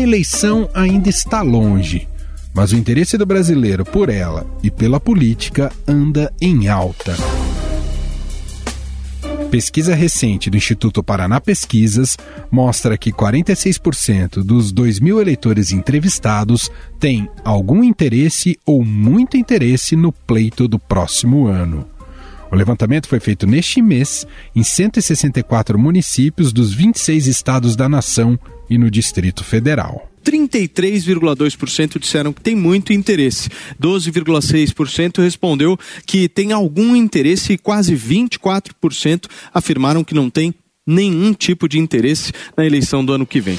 eleição ainda está longe, mas o interesse do brasileiro por ela e pela política anda em alta. Pesquisa recente do Instituto Paraná Pesquisas mostra que 46% dos 2 mil eleitores entrevistados têm algum interesse ou muito interesse no pleito do próximo ano. O levantamento foi feito neste mês em 164 municípios dos 26 estados da nação e no Distrito Federal. 33,2% disseram que tem muito interesse. 12,6% respondeu que tem algum interesse e quase 24% afirmaram que não tem nenhum tipo de interesse na eleição do ano que vem.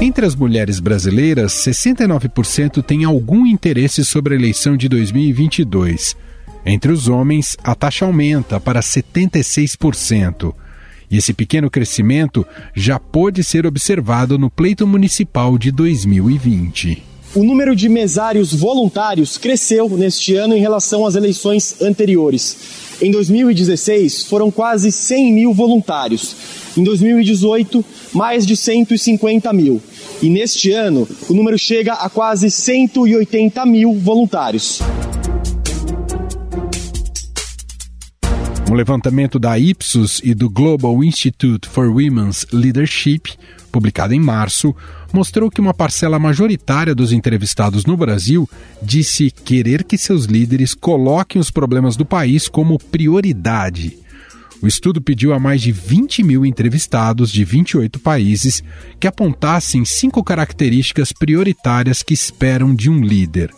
Entre as mulheres brasileiras, 69% têm algum interesse sobre a eleição de 2022. Entre os homens, a taxa aumenta para 76%. E esse pequeno crescimento já pôde ser observado no pleito municipal de 2020. O número de mesários voluntários cresceu neste ano em relação às eleições anteriores. Em 2016, foram quase 100 mil voluntários. Em 2018, mais de 150 mil. E neste ano, o número chega a quase 180 mil voluntários. Um levantamento da Ipsos e do Global Institute for Women's Leadership, publicado em março, mostrou que uma parcela majoritária dos entrevistados no Brasil disse querer que seus líderes coloquem os problemas do país como prioridade o estudo pediu a mais de 20 mil entrevistados de 28 países que apontassem cinco características prioritárias que esperam de um líder.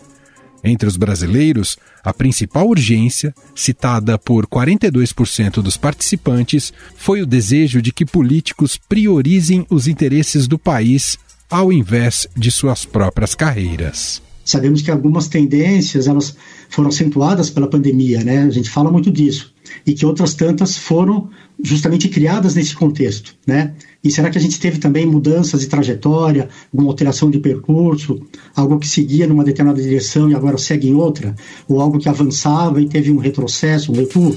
Entre os brasileiros, a principal urgência, citada por 42% dos participantes, foi o desejo de que políticos priorizem os interesses do país ao invés de suas próprias carreiras. Sabemos que algumas tendências elas foram acentuadas pela pandemia, né? A gente fala muito disso e que outras tantas foram justamente criadas nesse contexto, né? E será que a gente teve também mudanças de trajetória, alguma alteração de percurso, algo que seguia numa determinada direção e agora segue em outra, ou algo que avançava e teve um retrocesso, um recuo?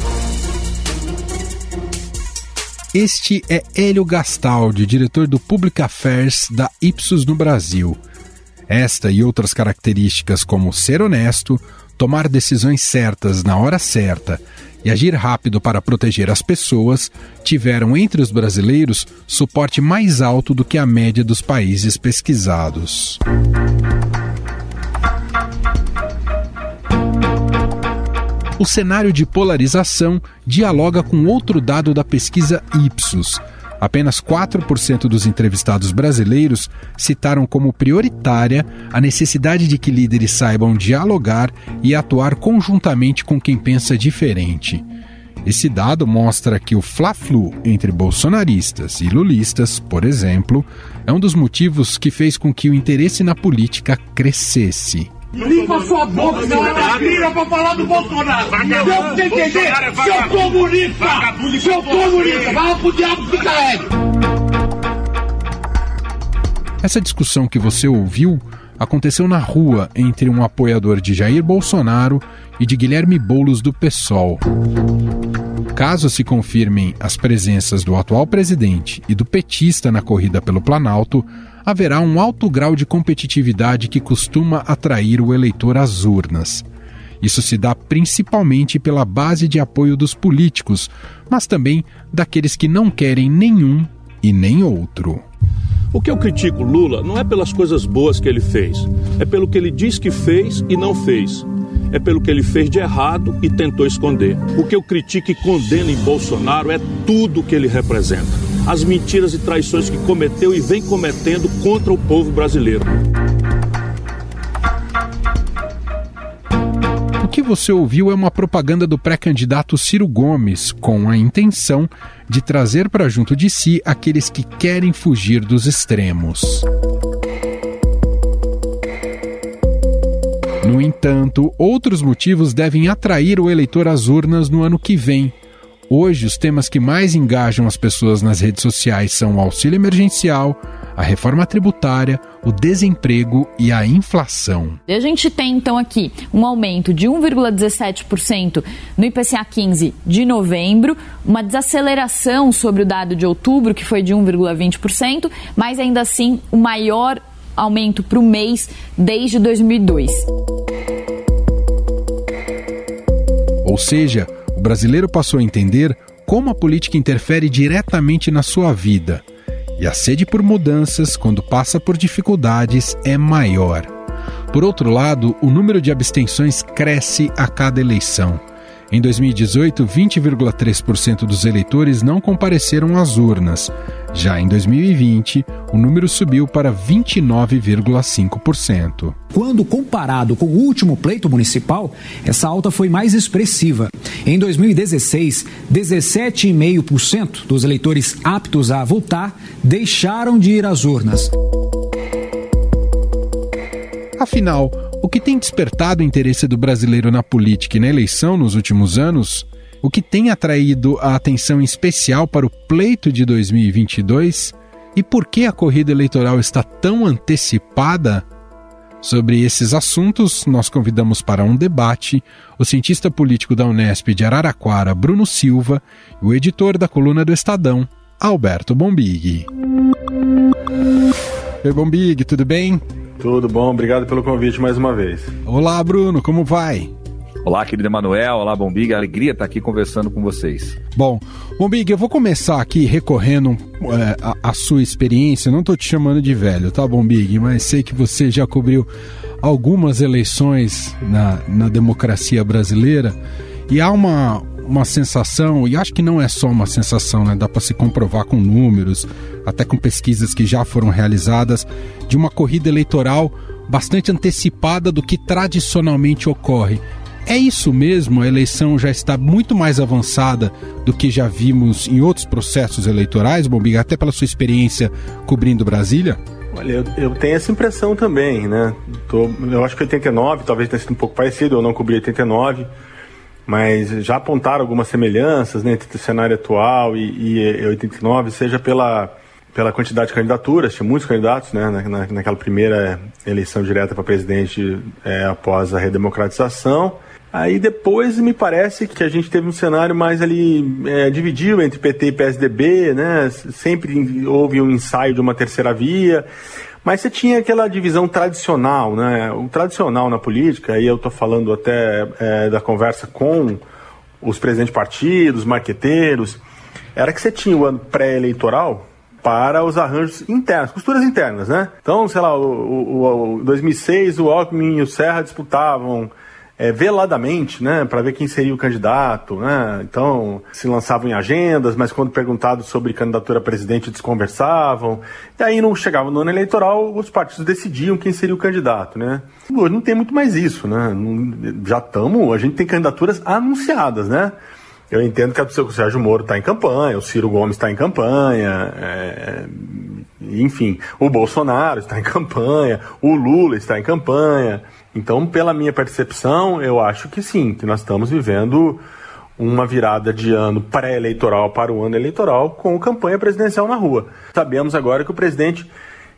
Este é Hélio Gastaldi, diretor do Public Affairs da Ipsos no Brasil. Esta e outras características, como ser honesto, tomar decisões certas na hora certa e agir rápido para proteger as pessoas, tiveram entre os brasileiros suporte mais alto do que a média dos países pesquisados. O cenário de polarização dialoga com outro dado da pesquisa Ipsos Apenas 4% dos entrevistados brasileiros citaram como prioritária a necessidade de que líderes saibam dialogar e atuar conjuntamente com quem pensa diferente. Esse dado mostra que o fla-flu entre bolsonaristas e lulistas, por exemplo, é um dos motivos que fez com que o interesse na política crescesse. Limpa sua boca, não aspira pra falar do Bolsonaro. Deu pra você entender? É seu comunista! Seu comunista! Vai pro diabo que carrega! Essa discussão que você ouviu aconteceu na rua entre um apoiador de Jair Bolsonaro e de Guilherme Boulos do PSOL. Caso se confirmem as presenças do atual presidente e do petista na corrida pelo Planalto, haverá um alto grau de competitividade que costuma atrair o eleitor às urnas. Isso se dá principalmente pela base de apoio dos políticos, mas também daqueles que não querem nenhum e nem outro. O que eu critico Lula não é pelas coisas boas que ele fez, é pelo que ele diz que fez e não fez. É pelo que ele fez de errado e tentou esconder. O que eu critico e condeno em Bolsonaro é tudo o que ele representa as mentiras e traições que cometeu e vem cometendo contra o povo brasileiro. O que você ouviu é uma propaganda do pré-candidato Ciro Gomes, com a intenção de trazer para junto de si aqueles que querem fugir dos extremos. No entanto, outros motivos devem atrair o eleitor às urnas no ano que vem, Hoje, os temas que mais engajam as pessoas nas redes sociais são o auxílio emergencial, a reforma tributária, o desemprego e a inflação. A gente tem então aqui um aumento de 1,17% no IPCA 15 de novembro, uma desaceleração sobre o dado de outubro, que foi de 1,20%, mas ainda assim o maior aumento para o mês desde 2002. Ou seja, o brasileiro passou a entender como a política interfere diretamente na sua vida. E a sede por mudanças, quando passa por dificuldades, é maior. Por outro lado, o número de abstenções cresce a cada eleição. Em 2018, 20,3% dos eleitores não compareceram às urnas. Já em 2020, o número subiu para 29,5%. Quando comparado com o último pleito municipal, essa alta foi mais expressiva. Em 2016, 17,5% dos eleitores aptos a votar deixaram de ir às urnas. Afinal, o que tem despertado o interesse do brasileiro na política e na eleição nos últimos anos? O que tem atraído a atenção especial para o pleito de 2022? E por que a corrida eleitoral está tão antecipada? Sobre esses assuntos, nós convidamos para um debate o cientista político da Unesp de Araraquara, Bruno Silva, e o editor da coluna do Estadão, Alberto Bombig. Oi, Bombig, tudo bem? Tudo bom, obrigado pelo convite mais uma vez. Olá, Bruno, como vai? Olá, querido Emanuel, olá, Bombig, alegria estar aqui conversando com vocês. Bom, Bombig, eu vou começar aqui recorrendo é, a, a, sua experiência, não estou te chamando de velho, tá, Bombig? Mas sei que você já cobriu algumas eleições na, na democracia brasileira e há uma, uma sensação, e acho que não é só uma sensação, né? Dá para se comprovar com números, até com pesquisas que já foram realizadas, de uma corrida eleitoral bastante antecipada do que tradicionalmente ocorre. É isso mesmo? A eleição já está muito mais avançada do que já vimos em outros processos eleitorais, Bombiga, até pela sua experiência cobrindo Brasília? Olha, eu, eu, tenho essa impressão também, né? Tô, eu acho que 89 talvez tenha sido um pouco parecido, eu não cobri 89 mas já apontaram algumas semelhanças né, entre o cenário atual e, e 89, seja pela, pela quantidade de candidaturas, tinha muitos candidatos né, na, naquela primeira eleição direta para presidente é, após a redemocratização. Aí depois me parece que a gente teve um cenário mais ali é, dividido entre PT e PSDB, né? Sempre houve um ensaio de uma terceira via. Mas você tinha aquela divisão tradicional, né? O tradicional na política, e eu estou falando até é, da conversa com os presidentes de partidos, marqueteiros, era que você tinha o ano pré-eleitoral para os arranjos internos, costuras internas, né? Então, sei lá, o, o, o 2006 o Alckmin e o Serra disputavam é, veladamente, né, para ver quem seria o candidato, né? Então se lançavam em agendas, mas quando perguntados sobre candidatura a presidente desconversavam. E aí não chegava no ano eleitoral, os partidos decidiam quem seria o candidato, né? Hoje não tem muito mais isso, né? já estamos, a gente tem candidaturas anunciadas, né? Eu entendo que o Sérgio Moro está em campanha, o Ciro Gomes está em campanha, é, enfim, o Bolsonaro está em campanha, o Lula está em campanha. Então, pela minha percepção, eu acho que sim, que nós estamos vivendo uma virada de ano pré-eleitoral para o ano eleitoral com campanha presidencial na rua. Sabemos agora que o presidente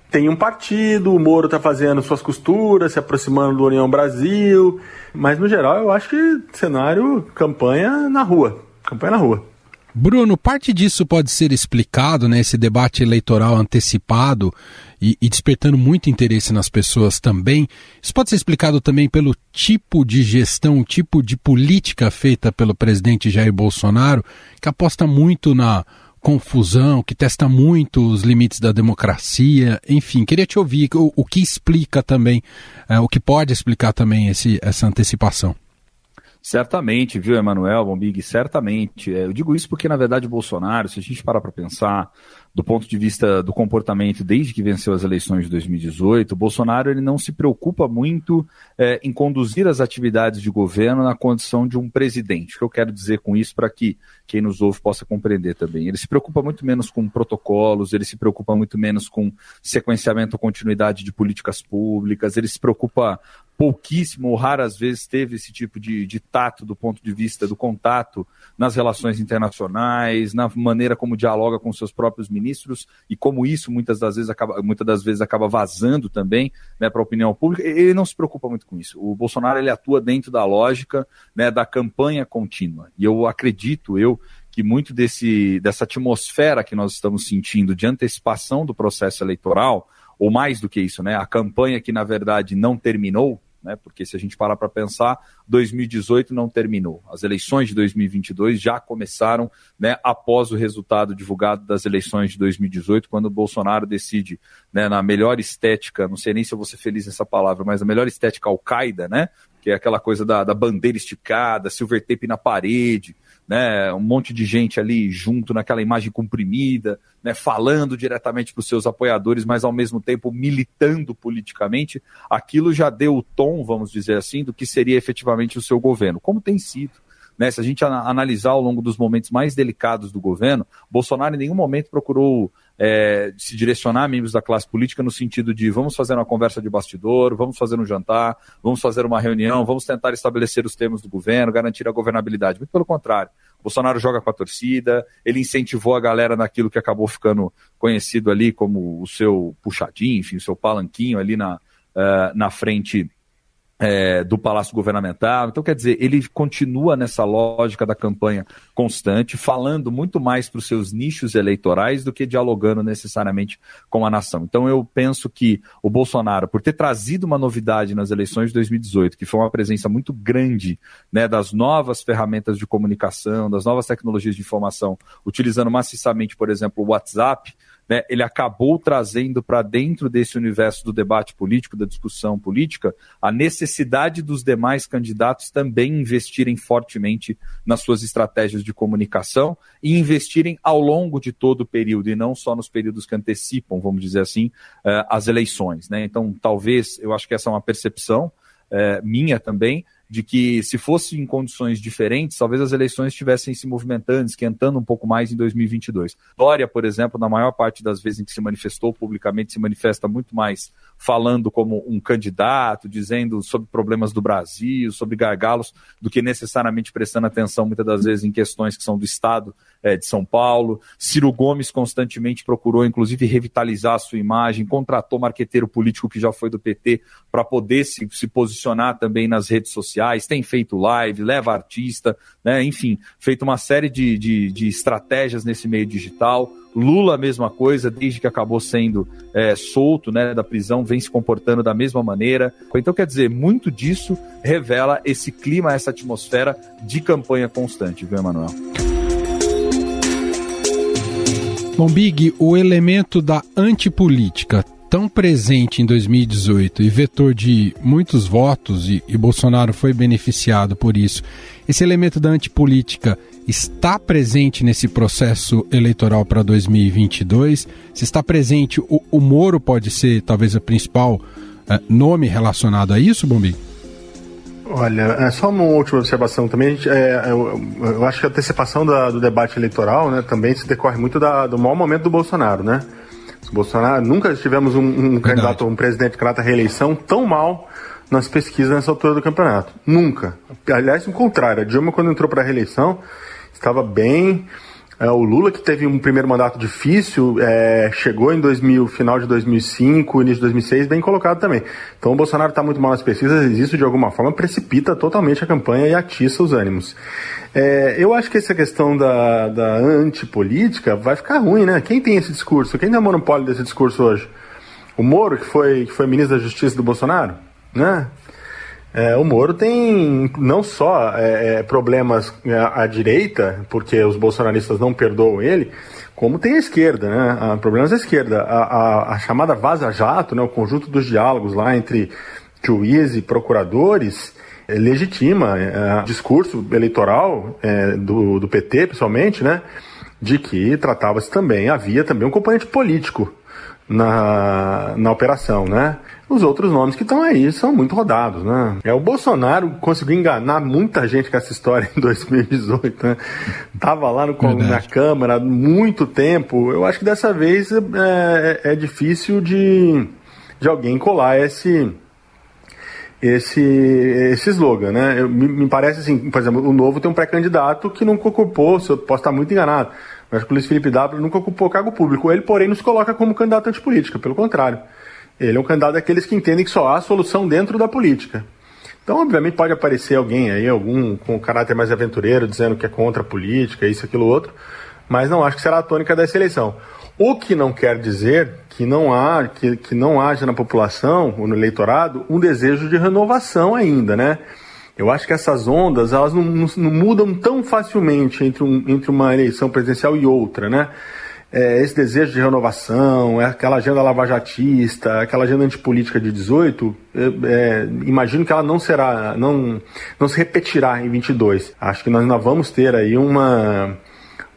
tem um partido, o Moro está fazendo suas costuras, se aproximando do União Brasil, mas no geral eu acho que cenário campanha na rua, campanha na rua. Bruno, parte disso pode ser explicado, né, esse debate eleitoral antecipado e, e, despertando muito interesse nas pessoas também. Isso pode ser explicado também pelo tipo de gestão, tipo de política feita pelo presidente Jair Bolsonaro, que aposta muito na confusão, que testa muito os limites da democracia. Enfim, queria te ouvir o, o que explica também, é, o que pode explicar também esse, essa antecipação. Certamente, viu, Emanuel, Bombig, certamente. É, eu digo isso porque, na verdade, o Bolsonaro, se a gente parar para pensar do ponto de vista do comportamento desde que venceu as eleições de 2018, o Bolsonaro ele não se preocupa muito é, em conduzir as atividades de governo na condição de um presidente. O que eu quero dizer com isso para que quem nos ouve possa compreender também. Ele se preocupa muito menos com protocolos, ele se preocupa muito menos com sequenciamento ou continuidade de políticas públicas, ele se preocupa pouquíssimo ou raras vezes teve esse tipo de, de tato do ponto de vista do contato nas relações internacionais, na maneira como dialoga com seus próprios ministros ministros e como isso muitas das vezes acaba, muitas das vezes acaba vazando também né, para a opinião pública, ele não se preocupa muito com isso. O Bolsonaro ele atua dentro da lógica né, da campanha contínua. E eu acredito, eu, que muito desse, dessa atmosfera que nós estamos sentindo de antecipação do processo eleitoral, ou mais do que isso, né, a campanha que na verdade não terminou, né, porque se a gente parar para pensar, 2018 não terminou. As eleições de 2022 já começaram né, após o resultado divulgado das eleições de 2018, quando o Bolsonaro decide, né, na melhor estética, não sei nem se eu vou ser feliz nessa palavra, mas a melhor estética Al-Qaeda, né, que é aquela coisa da, da bandeira esticada, silver tape na parede, né, um monte de gente ali junto naquela imagem comprimida, né, falando diretamente para os seus apoiadores, mas ao mesmo tempo militando politicamente, aquilo já deu o tom, vamos dizer assim, do que seria efetivamente o seu governo, como tem sido. Né, se a gente analisar ao longo dos momentos mais delicados do governo, Bolsonaro em nenhum momento procurou é, se direcionar a membros da classe política no sentido de vamos fazer uma conversa de bastidor, vamos fazer um jantar, vamos fazer uma reunião, vamos tentar estabelecer os termos do governo, garantir a governabilidade. Muito pelo contrário. Bolsonaro joga com a torcida, ele incentivou a galera naquilo que acabou ficando conhecido ali como o seu puxadinho, enfim, o seu palanquinho ali na, uh, na frente é, do Palácio Governamental. Então, quer dizer, ele continua nessa lógica da campanha constante, falando muito mais para os seus nichos eleitorais do que dialogando necessariamente com a nação. Então, eu penso que o Bolsonaro, por ter trazido uma novidade nas eleições de 2018, que foi uma presença muito grande né, das novas ferramentas de comunicação, das novas tecnologias de informação, utilizando maciçamente, por exemplo, o WhatsApp né, ele acabou trazendo para dentro desse universo do debate político, da discussão política, a necessidade dos demais candidatos também investirem fortemente nas suas estratégias de comunicação e investirem ao longo de todo o período e não só nos períodos que antecipam, vamos dizer assim, uh, as eleições. Né? Então, talvez, eu acho que essa é uma percepção uh, minha também, de que se fosse em condições diferentes, talvez as eleições estivessem se movimentando, esquentando um pouco mais em 2022. Dória, por exemplo, na maior parte das vezes em que se manifestou publicamente, se manifesta muito mais falando como um candidato, dizendo sobre problemas do Brasil, sobre gargalos, do que necessariamente prestando atenção muitas das vezes em questões que são do Estado é, de São Paulo. Ciro Gomes constantemente procurou, inclusive, revitalizar a sua imagem, contratou marqueteiro político que já foi do PT para poder se, se posicionar também nas redes sociais, tem feito live, leva artista, né, enfim, feito uma série de, de, de estratégias nesse meio digital. Lula, a mesma coisa, desde que acabou sendo é, solto né, da prisão, vem se comportando da mesma maneira. Então, quer dizer, muito disso revela esse clima, essa atmosfera de campanha constante, viu, Emanuel? Bom, Big, o elemento da antipolítica tão presente em 2018 e vetor de muitos votos, e, e, Bolsonaro foi beneficiado por isso, esse elemento da antipolítica está presente nesse processo eleitoral para 2022? Se está presente, o, o Moro pode ser talvez o principal uh, nome relacionado a isso, Bombi? Olha, é só uma última observação também. É, eu, eu, acho que a antecipação da, do debate eleitoral né, também se decorre muito da, do mau momento do Bolsonaro, né? O Bolsonaro, nunca tivemos um, um candidato, um presidente candidato à reeleição tão mal nas pesquisas nessa altura do campeonato. Nunca. Aliás, o contrário. A Dilma, quando entrou para a reeleição, estava bem é, o Lula, que teve um primeiro mandato difícil, é, chegou em 2000, final de 2005, início de 2006, bem colocado também. Então o Bolsonaro está muito mal nas pesquisas e isso, de alguma forma, precipita totalmente a campanha e atiça os ânimos. É, eu acho que essa questão da, da antipolítica vai ficar ruim, né? Quem tem esse discurso? Quem tem o monopólio desse discurso hoje? O Moro, que foi, que foi ministro da Justiça do Bolsonaro? Né? É, o Moro tem não só é, é problemas é, à direita, porque os bolsonaristas não perdoam ele, como tem a esquerda, né? Há problemas à esquerda. A, a, a chamada vaza-jato, né? o conjunto dos diálogos lá entre juízes e procuradores, é, legitima é, o discurso eleitoral do, do PT, pessoalmente, né? de que tratava-se também, havia também um componente político na, na operação, né? Os outros nomes que estão aí são muito rodados, né? É, o Bolsonaro conseguiu enganar muita gente com essa história em 2018, né? Tava lá no, na Câmara muito tempo. Eu acho que dessa vez é, é, é difícil de, de alguém colar esse, esse, esse slogan, né? Eu, me, me, parece assim, por exemplo, o Novo tem um pré-candidato que nunca ocupou, se eu posso estar muito enganado, mas o Luiz Felipe W nunca ocupou cargo público. Ele, porém, não se coloca como candidato antipolítica, pelo contrário. Ele é um candidato daqueles que entendem que só há solução dentro da política. Então, obviamente, pode aparecer alguém aí, algum com caráter mais aventureiro, dizendo que é contra a política, isso, aquilo, outro, mas não acho que será a tônica dessa eleição. O que não quer dizer que não, há, que, que não haja na população ou no eleitorado um desejo de renovação ainda, né? Eu acho que essas ondas elas não, não, não mudam tão facilmente entre, um, entre uma eleição presidencial e outra, né? É, esse desejo de renovação, é aquela agenda lavajatista, aquela agenda antipolítica de 18, é, é, imagino que ela não será, não, não se repetirá em 22. Acho que nós ainda vamos ter aí uma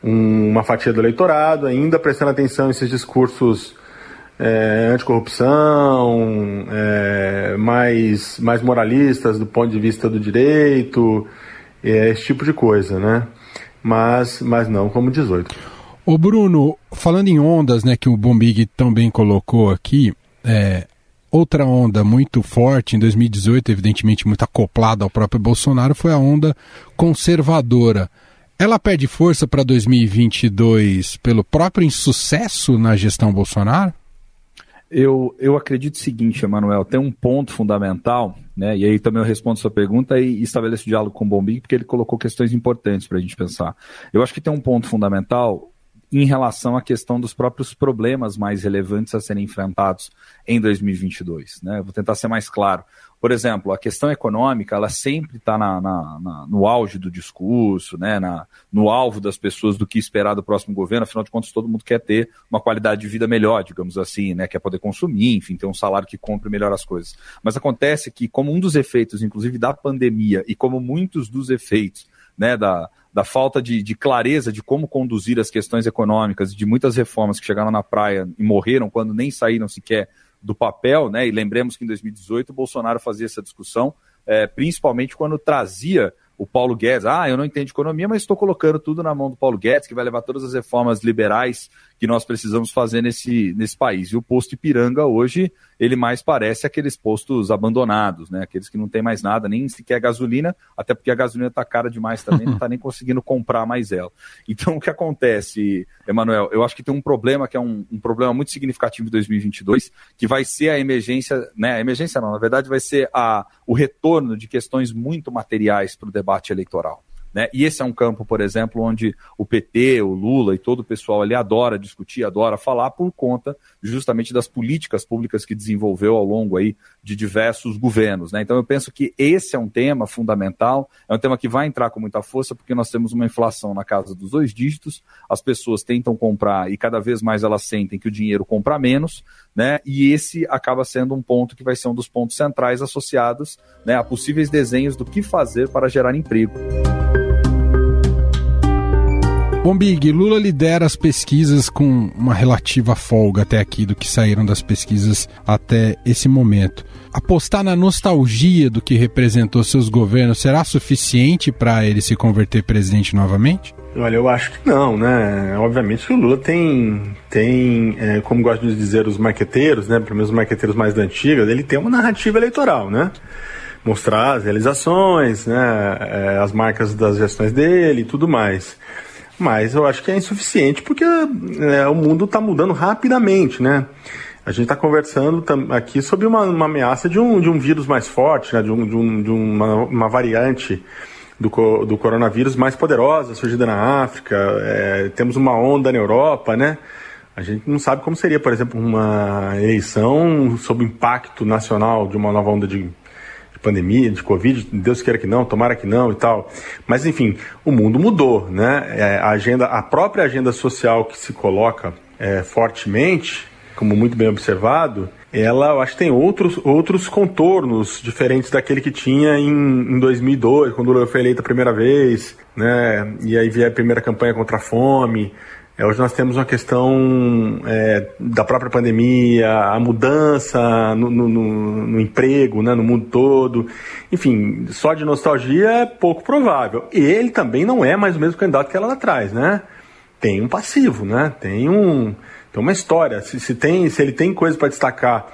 uma fatia do eleitorado, ainda prestando atenção nesses discursos é, anticorrupção, é, mais, mais moralistas do ponto de vista do direito, é, esse tipo de coisa, né? Mas, mas não como 18. Ô Bruno, falando em ondas, né, que o Bombig também colocou aqui, é, outra onda muito forte em 2018, evidentemente muito acoplada ao próprio Bolsonaro, foi a onda conservadora. Ela perde força para 2022 pelo próprio insucesso na gestão Bolsonaro? Eu, eu acredito o seguinte, Emanuel, tem um ponto fundamental, né? E aí também eu respondo sua pergunta e estabeleço diálogo com o Bombig, porque ele colocou questões importantes para a gente pensar. Eu acho que tem um ponto fundamental em relação à questão dos próprios problemas mais relevantes a serem enfrentados em 2022. Né? vou tentar ser mais claro. Por exemplo, a questão econômica, ela sempre está na, na, na, no auge do discurso, né? na, no alvo das pessoas do que esperar do próximo governo. Afinal de contas, todo mundo quer ter uma qualidade de vida melhor, digamos assim, né? quer poder consumir, enfim, ter um salário que compre melhor as coisas. Mas acontece que, como um dos efeitos, inclusive da pandemia, e como muitos dos efeitos né, da, da falta de, de, clareza de como conduzir as questões econômicas, de muitas reformas que chegaram na praia e morreram quando nem saíram sequer do papel, né? E lembremos que em 2018 o Bolsonaro fazia essa discussão, é, principalmente quando trazia o Paulo Guedes, ah, eu não entendo economia, mas estou colocando tudo na mão do Paulo Guedes, que vai levar todas as reformas liberais que nós precisamos fazer nesse, nesse país. E o posto Ipiranga hoje, ele mais parece aqueles postos abandonados, né? Aqueles que não tem mais nada, nem sequer gasolina, até porque a gasolina está cara demais também, não está nem conseguindo comprar mais ela. Então, o que acontece, Emanuel? Eu acho que tem um problema que é um, um problema muito significativo em 2022, que vai ser a emergência, né? A emergência não, na verdade vai ser a, o retorno de questões muito materiais para o debate eleitoral. Né? E esse é um campo, por exemplo, onde o PT, o Lula e todo o pessoal ali adora discutir, adora falar por conta justamente das políticas públicas que desenvolveu ao longo aí de diversos governos. Né? Então eu penso que esse é um tema fundamental, é um tema que vai entrar com muita força porque nós temos uma inflação na casa dos dois dígitos, as pessoas tentam comprar e cada vez mais elas sentem que o dinheiro compra menos, né? E esse acaba sendo um ponto que vai ser um dos pontos centrais associados né, a possíveis desenhos do que fazer para gerar emprego. Bom, Big, Lula lidera as pesquisas com uma relativa folga até aqui do que saíram das pesquisas até esse momento. Apostar na nostalgia do que representou seus governos será suficiente para ele se converter presidente novamente? Olha, eu acho que não, né? Obviamente que o Lula tem, tem é, como gostam de dizer os marqueteiros, né? Pelo menos os marqueteiros mais da antiga, ele tem uma narrativa eleitoral, né? Mostrar as realizações, né? É, as marcas das gestões dele e tudo mais mas eu acho que é insuficiente porque é, o mundo está mudando rapidamente, né? A gente está conversando aqui sobre uma, uma, ameaça de um, de um vírus mais forte, né? de, um, de, um, de uma, uma, variante do, do coronavírus mais poderosa surgida na África. É, temos uma onda na Europa, né? A gente não sabe como seria, por exemplo, uma eleição sob impacto nacional de uma nova onda de pandemia, de Covid, Deus queira que não, tomara que não e tal. Mas enfim, o mundo mudou, né? É, a agenda, a própria agenda social que se coloca é, fortemente, como muito bem observado, ela eu acho que tem outros, outros contornos diferentes daquele que tinha em, em 2002, quando Lula foi eleito a primeira vez, né? E aí veio a primeira campanha contra a fome. É, hoje nós temos uma questão é, da própria pandemia, a mudança no, no, no, no, emprego, né, no mundo todo. Enfim, só de nostalgia é pouco provável. E ele também não é mais o mesmo candidato que ela lá atrás, né? Tem um passivo, né? Tem, um, tem uma história. Se, se, tem, se ele tem coisa para destacar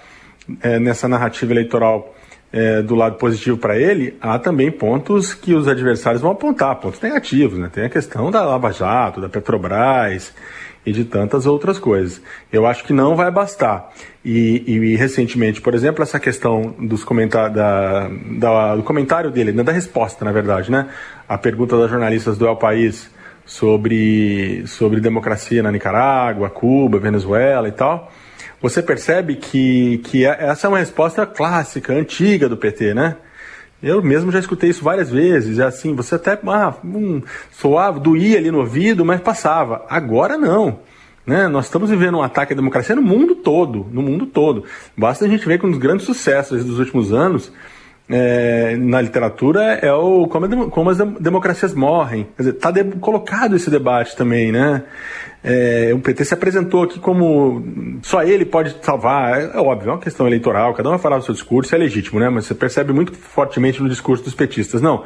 é, nessa narrativa eleitoral é, do lado positivo para ele, há também pontos que os adversários vão apontar, pontos negativos. Né? Tem a questão da Lava Jato, da Petrobras e de tantas outras coisas. Eu acho que não vai bastar. E, e recentemente, por exemplo, essa questão dos comentar, da, da, do comentário dele, né, da resposta, na verdade, né? A pergunta das jornalistas do El País sobre, sobre democracia na Nicarágua, Cuba, Venezuela e tal. Você percebe que, que é, essa é uma resposta clássica, antiga do PT, né? Eu mesmo já escutei isso várias vezes. É assim, você até ah, um, soava, doía ali no ouvido, mas passava. Agora não. Né? Nós estamos vivendo um ataque à democracia no mundo todo, no mundo todo. Basta a gente ver que um dos grandes sucessos dos últimos anos é, na literatura é o como, como, as democracias morrem. Quer dizer, está colocado esse debate também, né? É, o PT se apresentou aqui como só ele pode salvar. É, é óbvio, é uma questão eleitoral, cada um vai falar o seu discurso, é legítimo, né? Mas você percebe muito fortemente no discurso dos petistas. Não,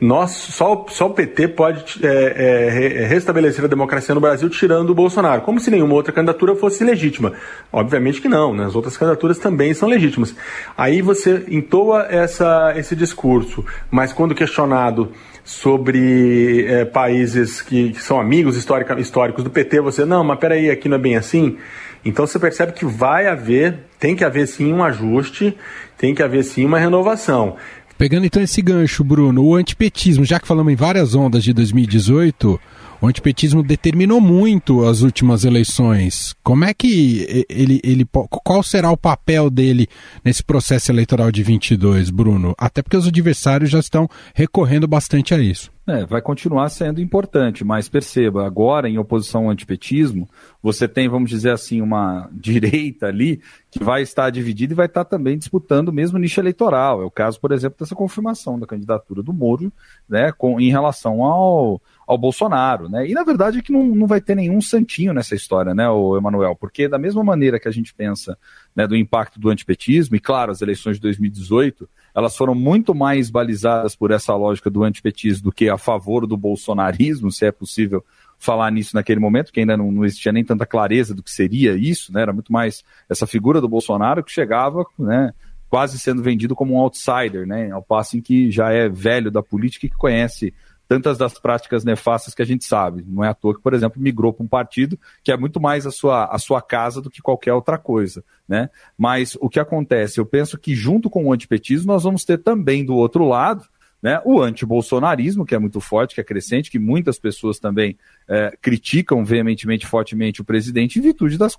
nós, só, só o PT pode é, é, restabelecer a democracia no Brasil tirando o Bolsonaro, como se nenhuma outra candidatura fosse legítima. Obviamente que não, né? as outras candidaturas também são legítimas. Aí você entoa essa, esse discurso, mas quando questionado sobre é, países que, que, são amigos histórica, históricos do PT, você, não, mas peraí, aqui não é bem assim. Então você percebe que vai haver, tem que haver sim um ajuste, tem que haver sim uma renovação. Pegando então esse gancho, Bruno, o antipetismo, já que falamos em várias ondas de 2018, o antipetismo determinou muito as últimas eleições. Como é que ele, ele qual será o papel dele nesse processo eleitoral de 22, Bruno? Até porque os adversários já estão recorrendo bastante a isso. É, vai continuar sendo importante, mas perceba, agora em oposição ao antipetismo, você tem, vamos dizer assim, uma direita ali que vai estar dividida e vai estar também disputando o mesmo nicho eleitoral. É o caso, por exemplo, dessa confirmação da candidatura do Moro, né, com, em relação ao, ao Bolsonaro, né? E na verdade é que não, não vai ter nenhum santinho nessa história, né, o Emanuel? Porque da mesma maneira que a gente pensa né, do impacto do antipetismo, e claro, as eleições de 2018 elas foram muito mais balizadas por essa lógica do antipetismo do que a favor do bolsonarismo, se é possível falar nisso naquele momento, que ainda não, não, existia nem tanta clareza do que seria isso, né? Era muito mais essa figura do Bolsonaro que chegava, né? Quase sendo vendido como um outsider, né? Ao passo em que já é velho da política e que conhece tantas das práticas nefastas que a gente sabe. Não é à toa que, por exemplo, migrou para um partido que é muito mais a sua, a sua casa do que qualquer outra coisa. Né? Mas o que acontece? Eu penso que junto com o antipetismo nós vamos ter também do outro lado né? O antibolsonarismo, que é muito forte, que é crescente, que muitas pessoas também é, criticam veementemente, fortemente o presidente em virtude das,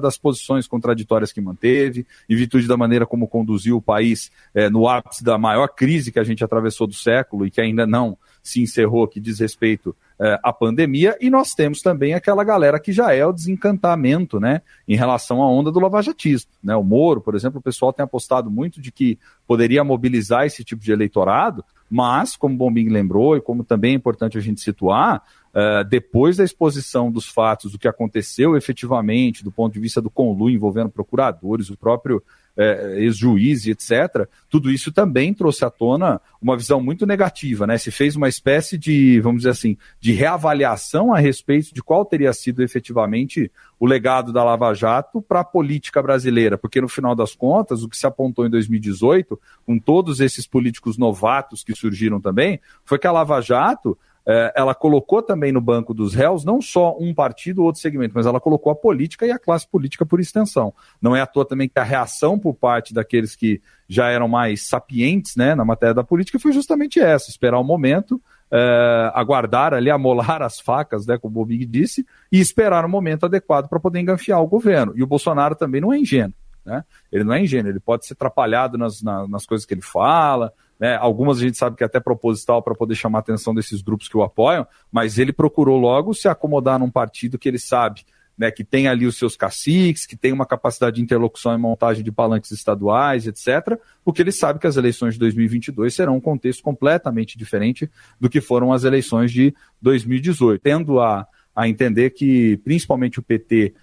das posições contraditórias que manteve, em virtude da maneira como conduziu o país é, no ápice da maior crise que a gente atravessou do século e que ainda não se encerrou, que diz respeito é, à pandemia, e nós temos também aquela galera que já é o desencantamento, né, em relação à onda do lavajatismo, né, o Moro, por exemplo, o pessoal tem apostado muito de que poderia mobilizar esse tipo de eleitorado, mas, como Bombing lembrou, e como também é importante a gente situar, uh, depois da exposição dos fatos, do que aconteceu efetivamente, do ponto de vista do conluio envolvendo procuradores, o próprio uh, ex-juiz e etc., tudo isso também trouxe à tona uma visão muito negativa, né? Se fez uma espécie de, vamos dizer assim, de reavaliação a respeito de qual teria sido efetivamente o legado da Lava Jato para a política brasileira, porque no final das contas, o que se apontou em 2018, com todos esses políticos novatos que surgiram também, foi que a Lava Jato é, ela colocou também no banco dos réus não só um partido ou outro segmento, mas ela colocou a política e a classe política por extensão. Não é à toa também que a reação por parte daqueles que já eram mais sapientes né, na matéria da política foi justamente essa: esperar o um momento, é, aguardar ali, amolar as facas, né, como o Bobig disse, e esperar o um momento adequado para poder enganfiar o governo. E o Bolsonaro também não é ingênuo. Né? Ele não é ingênuo, ele pode ser atrapalhado nas, nas, nas coisas que ele fala, né? Algumas a gente sabe que é até proposital para poder chamar a atenção desses grupos que o apoiam, mas ele procurou logo se acomodar num partido que ele sabe né, que tem ali os seus caciques, que tem uma capacidade de interlocução e montagem de palanques estaduais, etc., porque ele sabe que as eleições de 2022 serão um contexto completamente diferente do que foram as eleições de 2018. Tendo a, a entender que, principalmente o PT,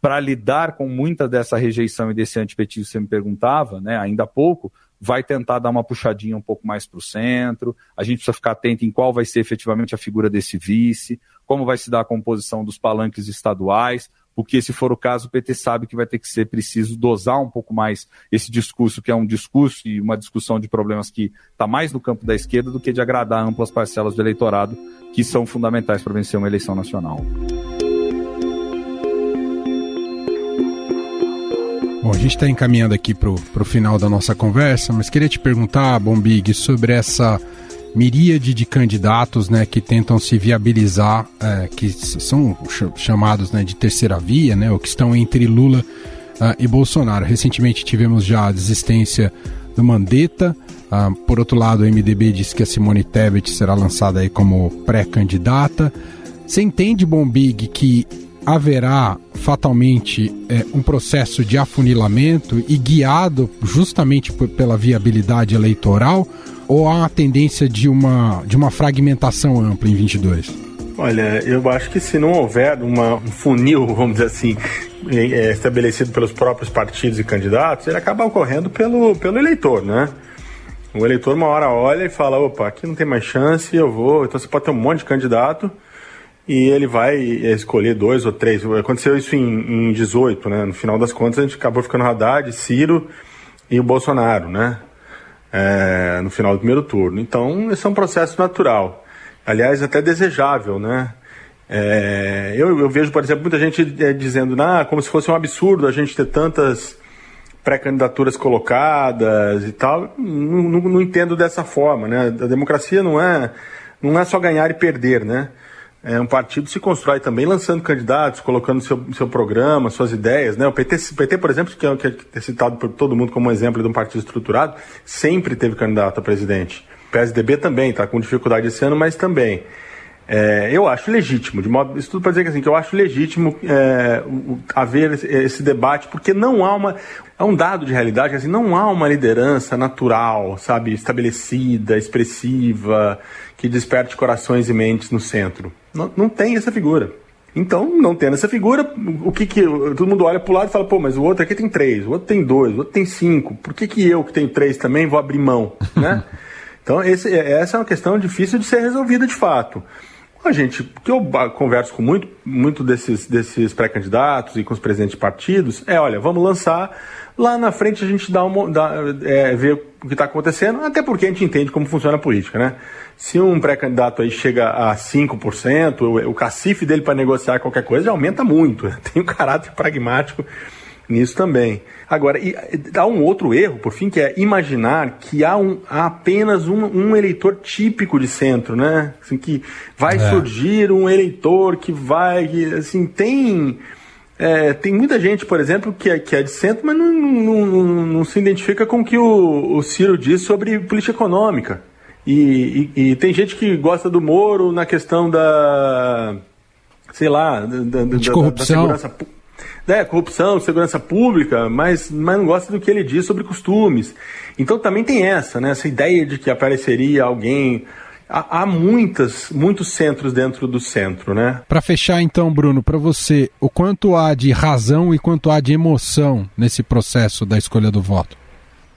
para lidar com muita dessa rejeição e desse antipetismo, você me perguntava, né, ainda há pouco, vai tentar dar uma puxadinha um pouco mais para o centro. A gente precisa ficar atento em qual vai ser efetivamente a figura desse vice, como vai se dar a composição dos palanques estaduais, porque se for o caso, o PT sabe que vai ter que ser preciso dosar um pouco mais esse discurso, que é um discurso e uma discussão de problemas que está mais no campo da esquerda do que de agradar amplas parcelas do eleitorado, que são fundamentais para vencer uma eleição nacional. Bom, a gente está encaminhando aqui para o final da nossa conversa, mas queria te perguntar, Bombig, sobre essa miríade de candidatos né, que tentam se viabilizar, é, que são chamados né, de terceira via, né, ou que estão entre Lula uh, e Bolsonaro. Recentemente tivemos já a desistência do Mandetta. Uh, por outro lado, o MDB diz que a Simone Tebet será lançada aí como pré-candidata. Você entende, Bombig, que haverá fatalmente é, um processo de afunilamento e guiado justamente pela viabilidade eleitoral? ou há uma tendência de uma, de uma fragmentação ampla em 22? Olha, eu acho que se não houver uma, um funil, vamos dizer assim, é, estabelecido pelos próprios partidos e candidatos, ele acaba ocorrendo pelo, pelo eleitor, né? O eleitor uma hora olha e fala, opa, aqui não tem mais chance, eu vou. Então você pode ter um monte de candidato e ele vai escolher dois ou três. Aconteceu isso em, em 18, né? No final das contas a gente acabou ficando Haddad, Ciro e o Bolsonaro, né? é, no final do primeiro turno. Então, esse é um processo natural. Aliás, até desejável, né? É, eu, eu, vejo, por exemplo, muita gente é, dizendo, ah, como se fosse um absurdo a gente ter tantas pré-candidaturas colocadas e tal. Não, não, não, entendo dessa forma, né? A democracia não é, não é só ganhar e perder, né? É, um partido se constrói também lançando candidatos, colocando seu, seu programa, suas ideias. Né? O PT, PT, por exemplo, que é, que é citado por todo mundo como um exemplo de um partido estruturado, sempre teve candidato a presidente. O PSDB também, está com dificuldade esse ano, mas também. É, eu acho legítimo, de modo, isso tudo para dizer que, assim, que eu acho legítimo é, haver esse, esse, debate, porque não há uma. É um dado de realidade assim, não há uma liderança natural, sabe, estabelecida, expressiva, que desperte corações e mentes no centro. Não, não tem essa figura. Então, não tendo essa figura, o que que. Todo mundo olha para o lado e fala, pô, mas o outro aqui tem três, o outro tem dois, o outro tem cinco. Por que, que eu, que tenho três também, vou abrir mão? Né? então, esse, essa é uma questão difícil de ser resolvida de fato. A gente, que eu converso com muito, muito desses, desses pré-candidatos e com os presidentes de partidos, é, olha, vamos lançar, lá na frente a gente dá uma, dá, é, vê o que está acontecendo, até porque a gente entende como funciona a política, né? Se um pré-candidato aí chega a 5%, o, o cacife dele para negociar qualquer coisa aumenta muito. Tem um caráter pragmático nisso também. Agora, e, há um outro erro, por fim, que é imaginar que há, um, há apenas um, um, eleitor típico de centro, né? Assim, que vai é. surgir um eleitor que vai. Assim, tem. É, tem muita gente, por exemplo, que é, que é de centro, mas não, não, não, não se identifica com o que o, o Ciro diz sobre política econômica. E, e, e, tem gente que gosta do Moro na questão da. sei lá, da, da, de corrupção. Da segurança, né, corrupção, segurança pública, mas, mas não gosta do que ele diz sobre costumes. Então também tem essa, né, essa ideia de que apareceria alguém. Há, muitas, muitos centros dentro do centro, né? Para fechar então, Bruno, para você, o quanto há de razão e quanto há de emoção nesse processo da escolha do voto?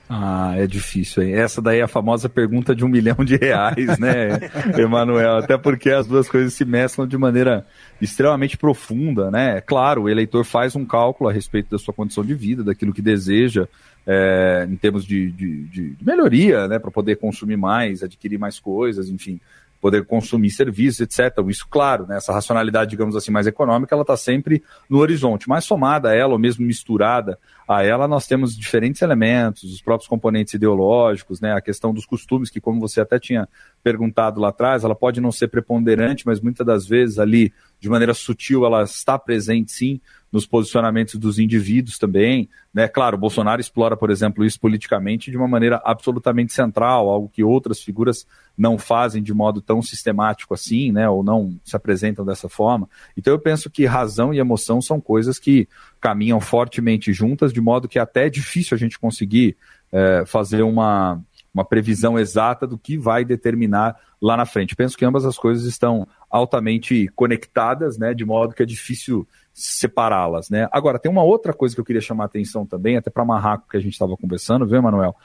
Ah, é difícil, hein? Essa daí é a famosa pergunta de um milhão de reais, né, Emanuel? Até porque as duas coisas se mesclam de maneira extremamente profunda, né? Claro, o eleitor faz um cálculo a respeito da sua condição de vida, daquilo que deseja, é, em termos de, de, de melhoria, né, para poder consumir mais, adquirir mais coisas, enfim poder consumir serviços, etc. Isso, claro, né, essa racionalidade, digamos assim, mais econômica, ela está sempre no horizonte. Mas somada a ela, ou mesmo misturada a ela, nós temos diferentes elementos, os próprios componentes ideológicos, né, a questão dos costumes, que como você até tinha perguntado lá atrás, ela pode não ser preponderante, mas muitas das vezes ali, de maneira sutil, ela está presente sim nos posicionamentos dos indivíduos também. Né? Claro, Bolsonaro explora, por exemplo, isso politicamente de uma maneira absolutamente central, algo que outras figuras não fazem de modo tão sistemático assim, né? ou não se apresentam dessa forma. Então eu penso que razão e emoção são coisas que caminham fortemente juntas, de modo que até é difícil a gente conseguir é, fazer uma, uma previsão exata do que vai determinar lá na frente. Penso que ambas as coisas estão altamente conectadas, né, de modo que é difícil separá-las, né? Agora, tem uma outra coisa que eu queria chamar a atenção também, até para amarrar com que a gente estava conversando, viu, Manuel?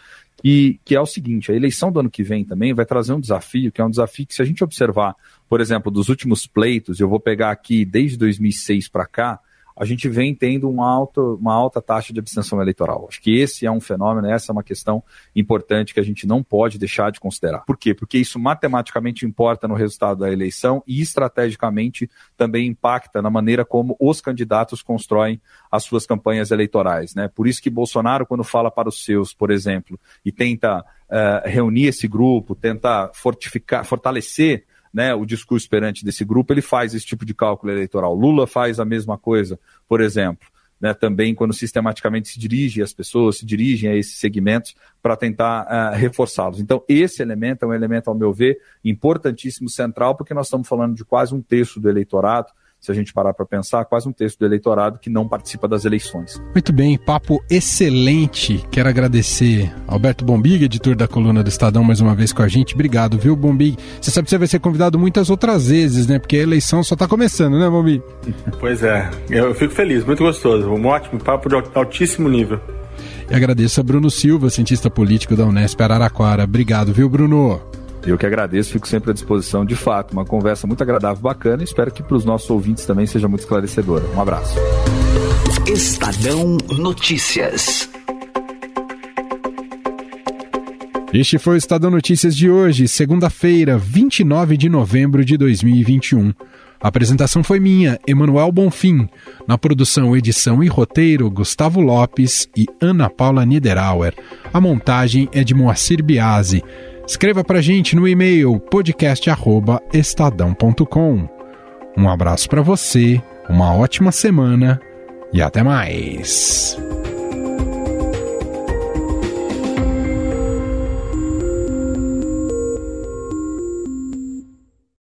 E que é o seguinte, a eleição do ano que vem também vai trazer um desafio, que é um desafio que se a gente observar, por exemplo, dos últimos pleitos, eu vou pegar aqui desde 2006 para cá, a gente vem tendo uma alta, uma alta taxa de abstenção eleitoral. Acho que esse é um fenômeno, essa é uma questão importante que a gente não pode deixar de considerar. Por quê? Porque isso matematicamente importa no resultado da eleição e estrategicamente também impacta na maneira como os candidatos constroem as suas campanhas eleitorais. Né? Por isso que Bolsonaro, quando fala para os seus, por exemplo, e tenta uh, reunir esse grupo, tenta fortificar, fortalecer né, o discurso perante desse grupo, ele faz esse tipo de cálculo eleitoral. Lula faz a mesma coisa, por exemplo. Né, também quando sistematicamente se dirige às pessoas, se dirigem a esses segmentos para tentar uh, reforçá-los. Então, esse elemento é um elemento, ao meu ver, importantíssimo, central, porque nós estamos falando de quase um terço do eleitorado se a gente parar para pensar, quase um terço do eleitorado que não participa das eleições. Muito bem, papo excelente. Quero agradecer Alberto Bombig, editor da coluna do Estadão, mais uma vez com a gente. Obrigado, viu, Bombig? Você sabe que você vai ser convidado muitas outras vezes, né? Porque a eleição só está começando, né, Bombig? Pois é, eu fico feliz, muito gostoso. Um ótimo papo de altíssimo nível. E agradeço a Bruno Silva, cientista político da Unesp Araraquara. Obrigado, viu, Bruno? Eu que agradeço, fico sempre à disposição. De fato, uma conversa muito agradável, bacana. Espero que para os nossos ouvintes também seja muito esclarecedora. Um abraço. Estadão Notícias. Este foi o Estadão Notícias de hoje, segunda-feira, 29 de novembro de 2021. A apresentação foi minha, Emanuel Bonfim. Na produção, edição e roteiro, Gustavo Lopes e Ana Paula Niederauer. A montagem é de Moacir Biasi. Escreva para gente no e-mail podcast@estadão.com. Um abraço para você, uma ótima semana e até mais.